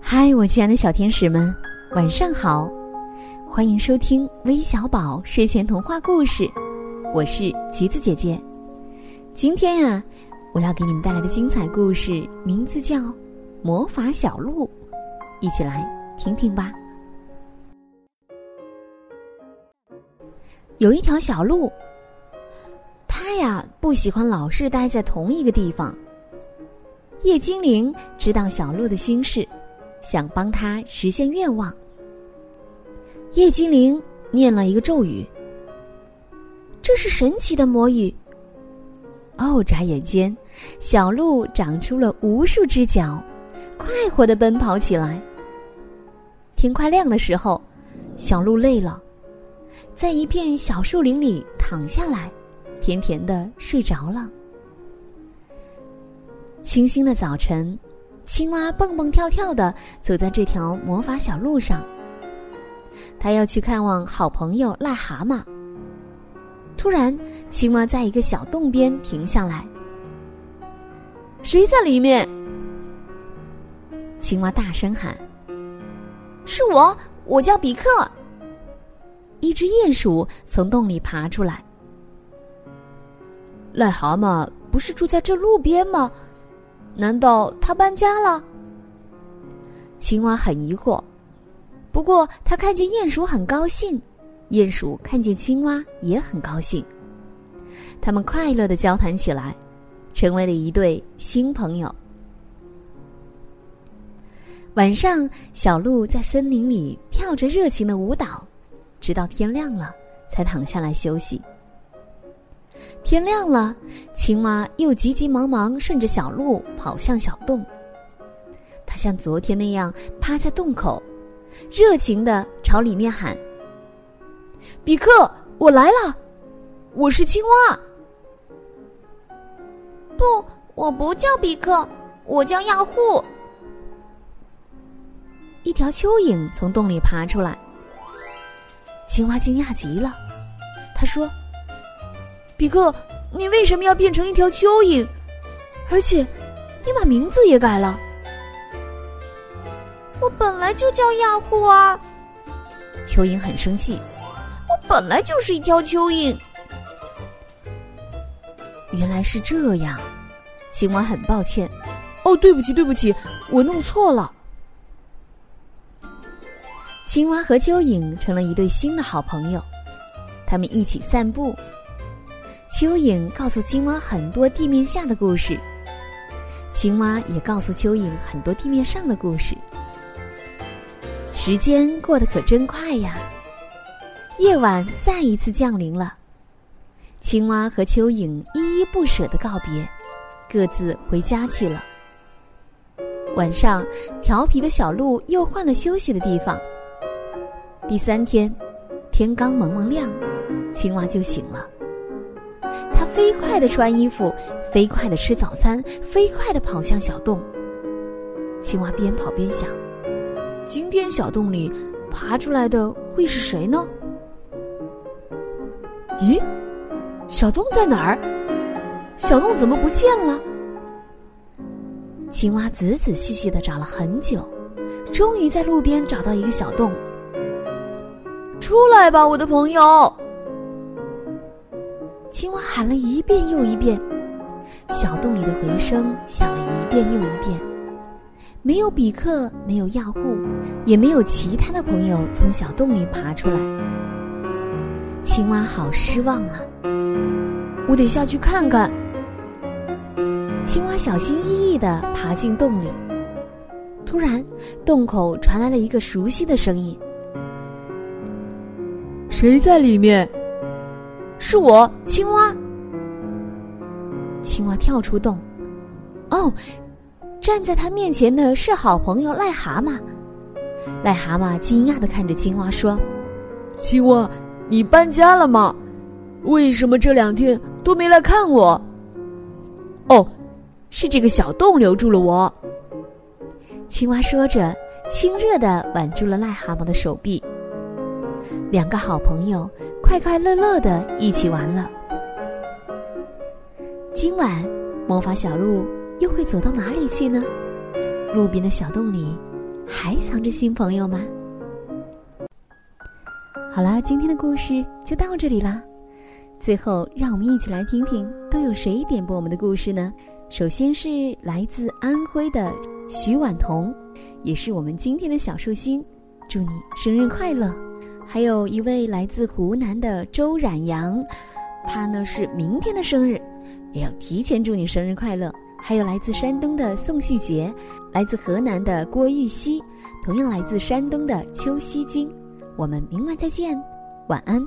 嗨，我亲爱的小天使们，晚上好！欢迎收听微小宝睡前童话故事，我是橘子姐姐。今天呀，我要给你们带来的精彩故事名字叫《魔法小鹿》，一起来听听吧。有一条小鹿，它呀不喜欢老是待在同一个地方。叶精灵知道小鹿的心事，想帮他实现愿望。叶精灵念了一个咒语，这是神奇的魔语。哦，眨眼间，小鹿长出了无数只脚，快活的奔跑起来。天快亮的时候，小鹿累了。在一片小树林里躺下来，甜甜的睡着了。清新的早晨，青蛙蹦蹦跳跳的走在这条魔法小路上。他要去看望好朋友癞蛤蟆。突然，青蛙在一个小洞边停下来。谁在里面？青蛙大声喊：“是我，我叫比克。”一只鼹鼠从洞里爬出来。癞蛤蟆不是住在这路边吗？难道他搬家了？青蛙很疑惑。不过他看见鼹鼠很高兴，鼹鼠看见青蛙也很高兴。他们快乐的交谈起来，成为了一对新朋友。晚上，小鹿在森林里跳着热情的舞蹈。直到天亮了，才躺下来休息。天亮了，青蛙又急急忙忙顺着小路跑向小洞。它像昨天那样趴在洞口，热情的朝里面喊：“比克，我来了，我是青蛙。”“不，我不叫比克，我叫亚护。”一条蚯蚓从洞里爬出来。青蛙惊讶极了，他说：“比克，你为什么要变成一条蚯蚓？而且，你把名字也改了。”我本来就叫亚护啊！蚯蚓很生气，我本来就是一条蚯蚓。原来是这样，青蛙很抱歉。哦，对不起，对不起，我弄错了。青蛙和蚯蚓成了一对新的好朋友，他们一起散步。蚯蚓告诉青蛙很多地面下的故事，青蛙也告诉蚯蚓很多地面上的故事。时间过得可真快呀！夜晚再一次降临了，青蛙和蚯蚓依依不舍的告别，各自回家去了。晚上，调皮的小鹿又换了休息的地方。第三天，天刚蒙蒙亮，青蛙就醒了。飞快的穿衣服，飞快的吃早餐，飞快的跑向小洞。青蛙边跑边想：今天小洞里爬出来的会是谁呢？咦，小洞在哪儿？小洞怎么不见了？青蛙仔仔细细的找了很久，终于在路边找到一个小洞。出来吧，我的朋友！青蛙喊了一遍又一遍，小洞里的回声响了一遍又一遍，没有比克，没有亚护，也没有其他的朋友从小洞里爬出来。青蛙好失望啊！我得下去看看。青蛙小心翼翼的爬进洞里，突然，洞口传来了一个熟悉的声音。谁在里面？是我，青蛙。青蛙跳出洞，哦，站在他面前的是好朋友癞蛤蟆。癞蛤蟆惊讶的看着青蛙说：“青蛙，你搬家了吗？为什么这两天都没来看我？”哦，是这个小洞留住了我。青蛙说着，亲热的挽住了癞蛤蟆的手臂。两个好朋友快快乐乐的一起玩了。今晚，魔法小鹿又会走到哪里去呢？路边的小洞里还藏着新朋友吗？好啦，今天的故事就到这里啦。最后，让我们一起来听听都有谁点播我们的故事呢？首先是来自安徽的徐婉彤，也是我们今天的小寿星，祝你生日快乐！还有一位来自湖南的周冉阳，他呢是明天的生日，也要提前祝你生日快乐。还有来自山东的宋旭杰，来自河南的郭玉溪，同样来自山东的邱希金。我们明晚再见，晚安。